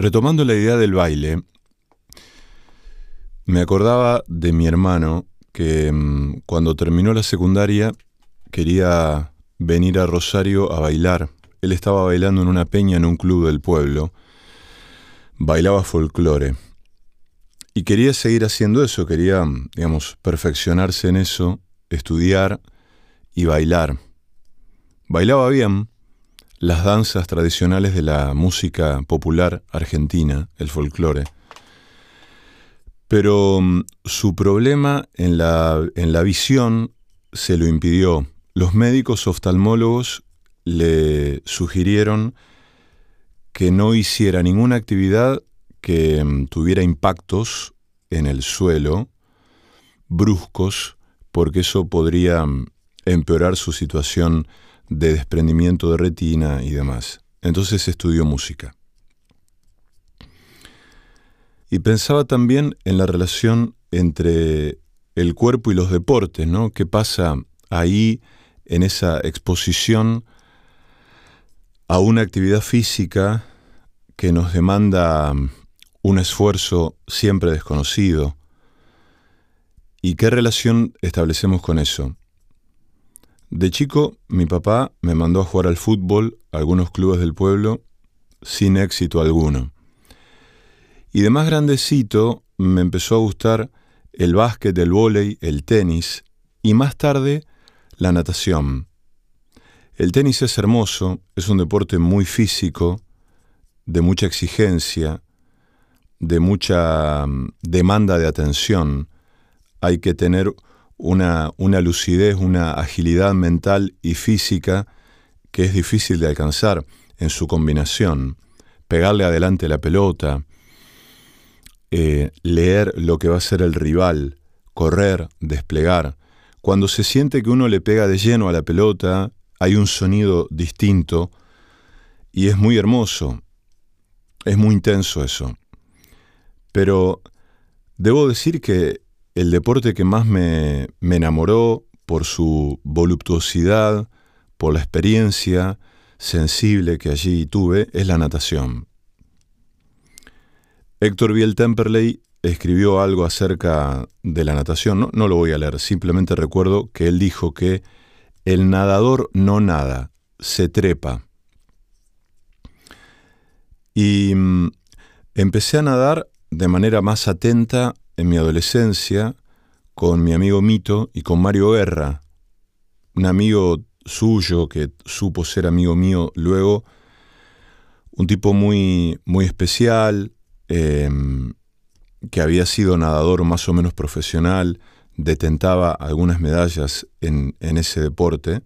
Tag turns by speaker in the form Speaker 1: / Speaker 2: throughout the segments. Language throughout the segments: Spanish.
Speaker 1: retomando la idea del baile, me acordaba de mi hermano que mm, cuando terminó la secundaria quería venir a Rosario a bailar. Él estaba bailando en una peña en un club del pueblo. Bailaba folclore. Y quería seguir haciendo eso, quería, digamos, perfeccionarse en eso, estudiar y bailar. Bailaba bien las danzas tradicionales de la música popular argentina, el folclore. Pero mm, su problema en la, en la visión se lo impidió. Los médicos oftalmólogos le sugirieron que no hiciera ninguna actividad que mm, tuviera impactos en el suelo bruscos, porque eso podría mm, empeorar su situación de desprendimiento de retina y demás. Entonces estudió música. Y pensaba también en la relación entre el cuerpo y los deportes, ¿no? ¿Qué pasa ahí en esa exposición a una actividad física que nos demanda un esfuerzo siempre desconocido? ¿Y qué relación establecemos con eso? De chico, mi papá me mandó a jugar al fútbol a algunos clubes del pueblo sin éxito alguno. Y de más grandecito me empezó a gustar el básquet, el vóley, el tenis y más tarde la natación. El tenis es hermoso, es un deporte muy físico, de mucha exigencia, de mucha mm, demanda de atención. Hay que tener una, una lucidez, una agilidad mental y física que es difícil de alcanzar en su combinación. Pegarle adelante la pelota, eh, leer lo que va a ser el rival, correr, desplegar. Cuando se siente que uno le pega de lleno a la pelota, hay un sonido distinto y es muy hermoso, es muy intenso eso. Pero debo decir que el deporte que más me, me enamoró por su voluptuosidad, por la experiencia sensible que allí tuve, es la natación. Héctor Biel Temperley escribió algo acerca de la natación, no, lo voy a leer, simplemente recuerdo que él dijo que el nadador no nada, se trepa. Y mm, empecé a nadar de manera más atenta en mi adolescencia con mi amigo Mito y con Mario Guerra, un amigo suyo que supo ser amigo mío luego, un tipo muy, muy especial, Em, que había sido nadador más o menos profesional, detentaba algunas medallas en, ese deporte,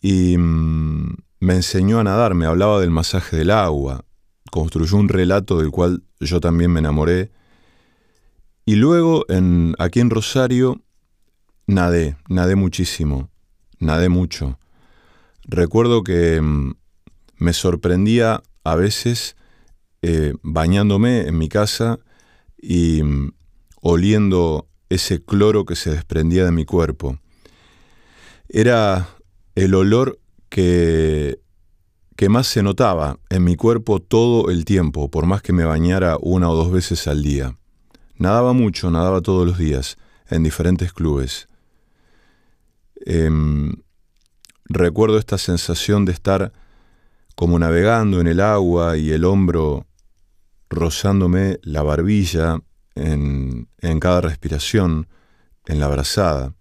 Speaker 1: y mm, me enseñó a nadar, me hablaba del masaje del agua, construyó un relato del cual yo también me enamoré, y luego en, aquí en Rosario nadé, nadé muchísimo, nadé mucho. Recuerdo que mm, me sorprendía a veces eh, bañándome en mi casa y mm, oliendo ese cloro que se desprendía de mi cuerpo. Era el olor que, que más se notaba en mi cuerpo todo el tiempo, por más que me bañara una o dos veces al día. Nadaba mucho, nadaba todos los días, en diferentes clubes. Em, recuerdo esta sensación de estar como navegando en el agua y el hombro rozándome la barbilla en, cada respiración, en la brazada.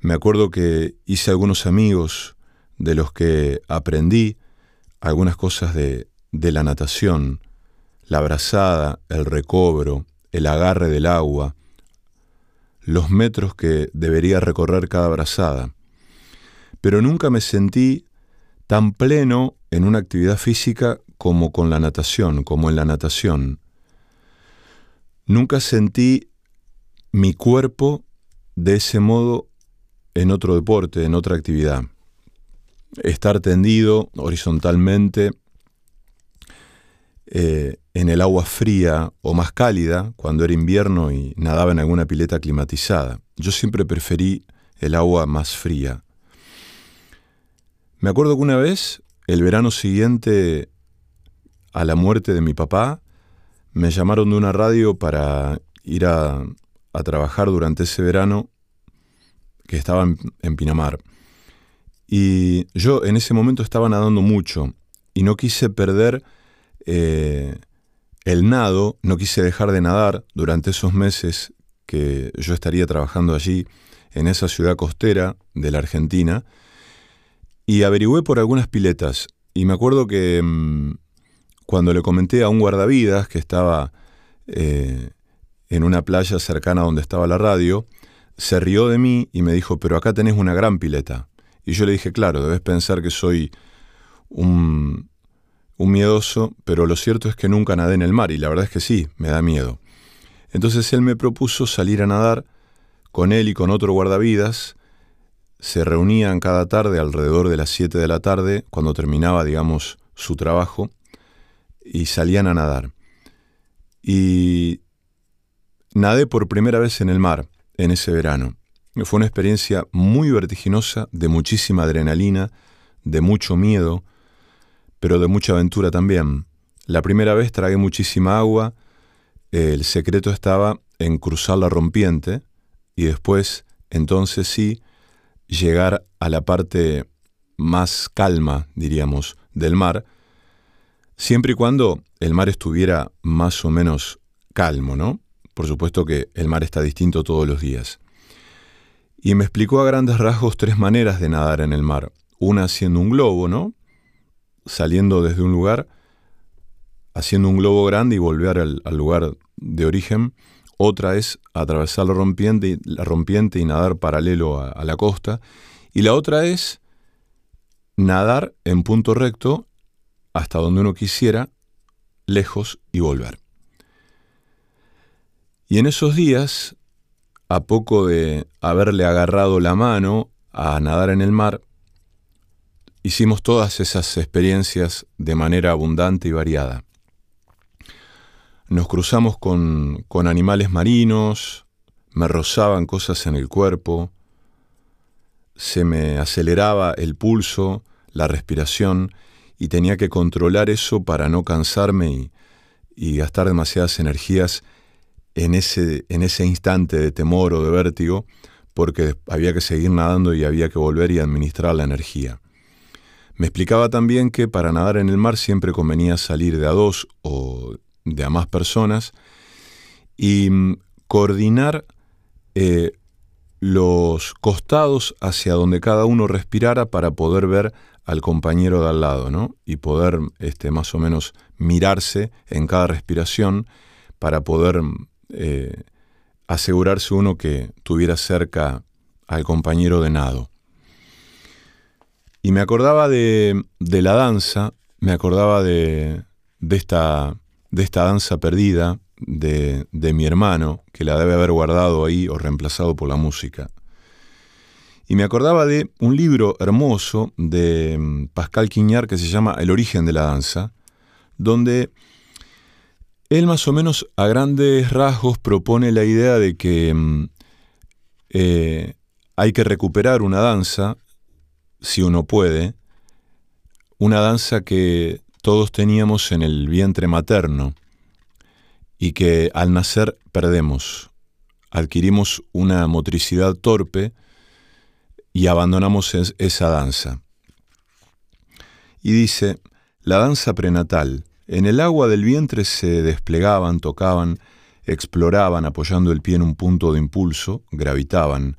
Speaker 1: Me acuerdo que hice algunos amigos de los que aprendí algunas cosas de, de la natación, la brazada, el recobro, el agarre del agua, los metros que debería recorrer cada brazada. Pero nunca me sentí tan pleno en una actividad física como con la natación, como en la natación. Nunca sentí mi cuerpo de ese modo en otro deporte, en otra actividad. Estar tendido horizontalmente eh, en el agua fría o más cálida cuando era invierno y nadaba en alguna pileta climatizada. Yo siempre preferí el agua más fría. Me acuerdo que una vez, el verano siguiente a la muerte de mi papá, me llamaron de una radio para ir a, trabajar durante ese verano que estaba en, Pinamar. Y yo en ese momento estaba nadando mucho y no quise perder eh, el nado, no quise dejar de nadar durante esos meses que yo estaría trabajando allí en esa ciudad costera de la Argentina y averigüé por algunas piletas y me acuerdo que mm, cuando le comenté a un guardavidas que estaba eh, en una playa cercana donde estaba la radio, se rió de mí y me dijo, pero acá tenés una gran pileta. Y yo le dije, claro, debes pensar que soy un, un miedoso, pero lo cierto es que nunca nadé en el mar y la verdad es que sí, me da miedo. Entonces él me propuso salir a nadar con él y con otro guardavidas. Se reunían cada tarde alrededor de las 7 de la tarde, cuando terminaba, digamos, su trabajo, y salían a nadar. Y nadé por primera vez en el mar en ese verano. Fue una experiencia muy vertiginosa, de muchísima adrenalina, de mucho miedo, pero de mucha aventura también. La primera vez tragué muchísima agua, el secreto estaba en cruzar la rompiente y después, entonces sí, llegar a la parte más calma, diríamos, del mar, siempre y cuando el mar estuviera más o menos calmo, ¿no? Por supuesto que el mar está distinto todos los días. Y me explicó a grandes rasgos tres maneras de nadar en el mar. Una haciendo un globo, ¿no? Saliendo desde un lugar, haciendo un globo grande y volver al, lugar de origen. Otra es atravesar la rompiente, rompiente y nadar paralelo a la costa. Y la otra es nadar en punto recto hasta donde uno quisiera, lejos y volver. Y en esos días, a poco de haberle agarrado la mano a nadar en el mar, hicimos todas esas experiencias de manera abundante y variada. Nos cruzamos con, con animales marinos, me rozaban cosas en el cuerpo, se me aceleraba el pulso, la respiración, y tenía que controlar eso para no cansarme y, gastar demasiadas energías en ese, en ese instante de temor o de vértigo, porque había que seguir nadando y había que volver y administrar la energía. Me explicaba también que para nadar en el mar siempre convenía salir de a dos o de a más personas y mm, coordinar eh, los costados hacia donde cada uno respirara para poder ver al compañero de al lado, ¿no? Y poder este, más o menos mirarse en cada respiración para poder eh, asegurarse uno que tuviera cerca al compañero de nado. Y me acordaba de, la danza, me acordaba de, esta, de esta danza perdida de, de mi hermano, que la debe haber guardado ahí o reemplazado por la música. Y me acordaba de un libro hermoso de mm, Pascal Quiñar que se llama El origen de la danza, donde él más o menos a grandes rasgos propone la idea de que mm, eh, hay que recuperar una danza, si uno puede, una danza que todos teníamos en el vientre materno y que al nacer perdemos. Adquirimos una motricidad torpe, y abandonamos esa danza. Y dice, la danza prenatal, en el agua del vientre se desplegaban, tocaban, exploraban apoyando el pie en un punto de impulso, gravitaban,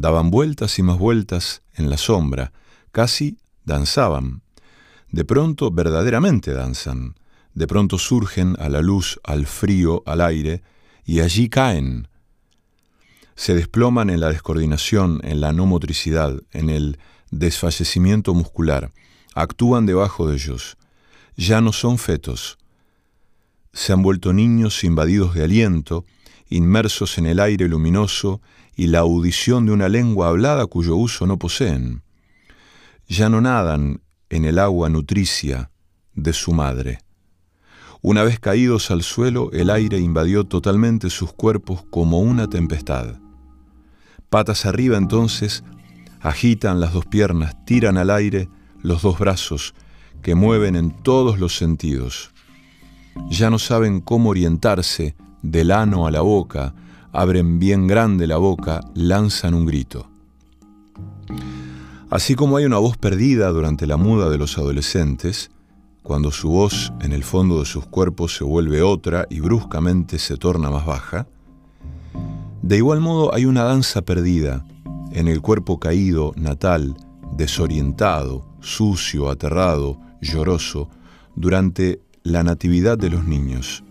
Speaker 1: daban vueltas y más vueltas en la sombra, casi danzaban. De pronto verdaderamente danzan, de pronto surgen a la luz, al frío, al aire, y allí caen, se desploman en la descoordinación, en la no motricidad, en el desfallecimiento muscular, actúan debajo de ellos, ya no son fetos, se han vuelto niños invadidos de aliento, inmersos en el aire luminoso y la audición de una lengua hablada cuyo uso no poseen. Ya no nadan en el agua nutricia de su madre. Una vez caídos al suelo, el aire invadió totalmente sus cuerpos como una tempestad. Patas arriba entonces, agitan las dos piernas, tiran al aire los dos brazos que mueven en todos los sentidos. ya no saben cómo orientarse del ano a la boca, abren bien grande la boca, lanzan un grito. Así como hay una voz perdida durante la muda de los adolescentes, cuando su voz en el fondo de sus cuerpos se vuelve otra y bruscamente se torna más baja, de igual modo hay una danza perdida en el cuerpo caído, natal, desorientado, sucio, aterrado, lloroso, durante la natividad de los niños.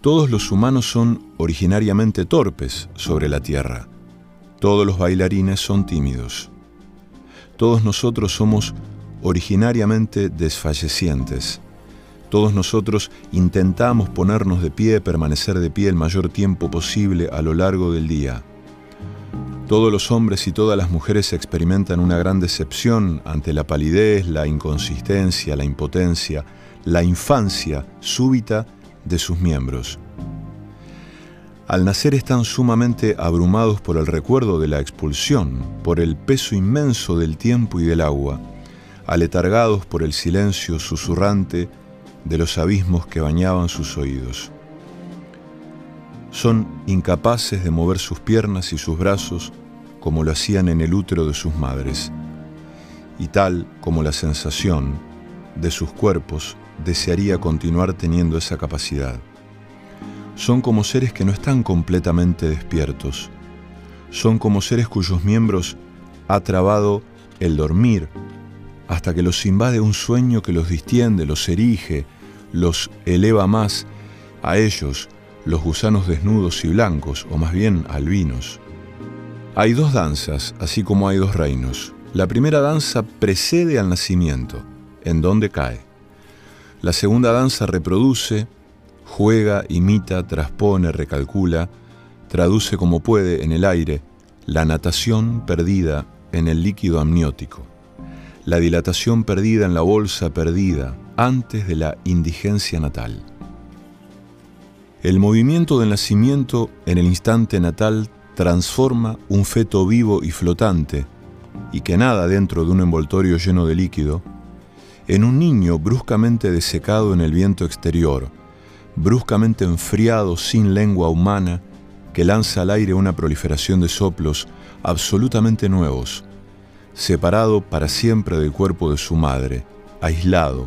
Speaker 1: Todos los humanos son originariamente torpes sobre la tierra. Todos los bailarines son tímidos. Todos nosotros somos originariamente desfallecientes. Todos nosotros intentamos ponernos de pie, permanecer de pie el mayor tiempo posible a lo largo del día. Todos los hombres y todas las mujeres experimentan una gran decepción ante la palidez, la inconsistencia, la impotencia, la infancia súbita de sus miembros. Al nacer están sumamente abrumados por el recuerdo de la expulsión, por el peso inmenso del tiempo y del agua, aletargados por el silencio susurrante de los abismos que bañaban sus oídos. Son incapaces de mover sus piernas y sus brazos como lo hacían en el útero de sus madres, y tal como la sensación de sus cuerpos desearía continuar teniendo esa capacidad. Son como seres que no están completamente despiertos. Son como seres cuyos miembros ha trabado el dormir hasta que los invade un sueño que los distiende, los erige, los eleva más a ellos, los gusanos desnudos y blancos, o más bien albinos. Hay dos danzas, así como hay dos reinos. La primera danza precede al nacimiento, en donde cae. La segunda danza reproduce, juega, imita, transpone, recalcula, traduce como puede en el aire la natación perdida en el líquido amniótico la dilatación perdida en la bolsa perdida antes de la indigencia natal. El movimiento del nacimiento en el instante natal transforma un feto vivo y flotante, y que nada dentro de un envoltorio lleno de líquido, en un niño bruscamente desecado en el viento exterior, bruscamente enfriado sin lengua humana, que lanza al aire una proliferación de soplos absolutamente nuevos, separado para siempre del cuerpo de su madre, aislado,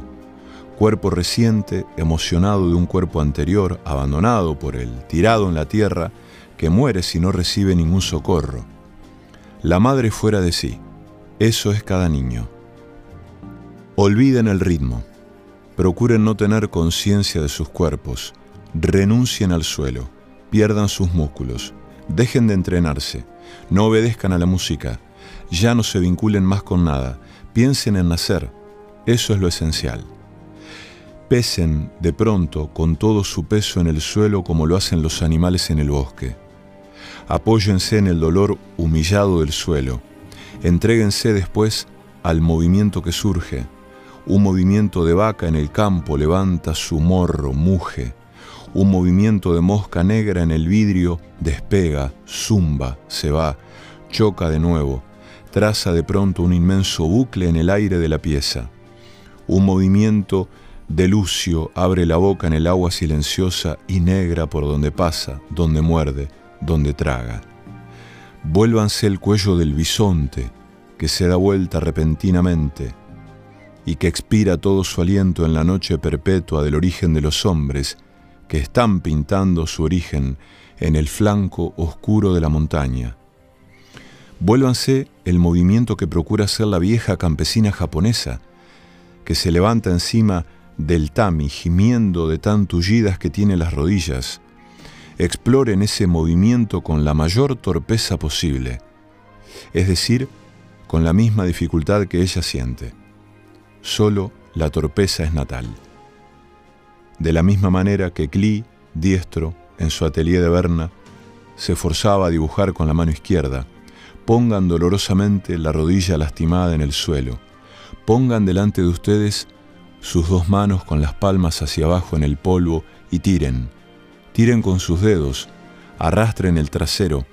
Speaker 1: cuerpo reciente, emocionado de un cuerpo anterior, abandonado por él, tirado en la tierra, que muere si no recibe ningún socorro. La madre fuera de sí, eso es cada niño. Olviden el ritmo, procuren no tener conciencia de sus cuerpos, renuncien al suelo, pierdan sus músculos, dejen de entrenarse, no obedezcan a la música, ya no se vinculen más con nada, piensen en nacer, eso es lo esencial. Pesen de pronto con todo su peso en el suelo como lo hacen los animales en el bosque. Apóyense en el dolor humillado del suelo. Entréguense después al movimiento que surge. Un movimiento de vaca en el campo levanta su morro, muge. Un movimiento de mosca negra en el vidrio despega, zumba, se va, choca de nuevo traza de pronto un inmenso bucle en el aire de la pieza. Un movimiento de lucio abre la boca en el agua silenciosa y negra por donde pasa, donde muerde, donde traga. Vuélvanse el cuello del bisonte, que se da vuelta repentinamente y que expira todo su aliento en la noche perpetua del origen de los hombres, que están pintando su origen en el flanco oscuro de la montaña. Vuélvanse el movimiento que procura ser la vieja campesina japonesa, que se levanta encima del tami, gimiendo de tan tullidas que tiene las rodillas. Exploren ese movimiento con la mayor torpeza posible, es decir, con la misma dificultad que ella siente. Solo la torpeza es natal. De la misma manera que Klee, diestro, en su atelier de Berna, se forzaba a dibujar con la mano izquierda, Pongan dolorosamente la rodilla lastimada en el suelo. Pongan delante de ustedes sus dos manos con las palmas hacia abajo en el polvo y tiren. Tiren con sus dedos, arrastren el trasero,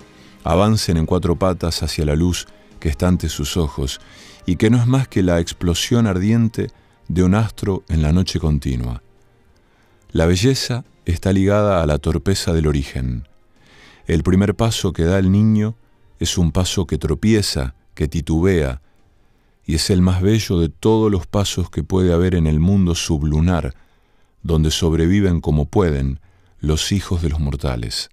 Speaker 1: avancen en cuatro patas hacia la luz que está ante sus ojos y que no es más que la explosión ardiente de un astro en la noche continua. La belleza está ligada a la torpeza del origen. El primer paso que da el niño es un paso que tropieza, que titubea, y es el más bello de todos los pasos que puede haber en el mundo sublunar, donde sobreviven como pueden los hijos de los mortales.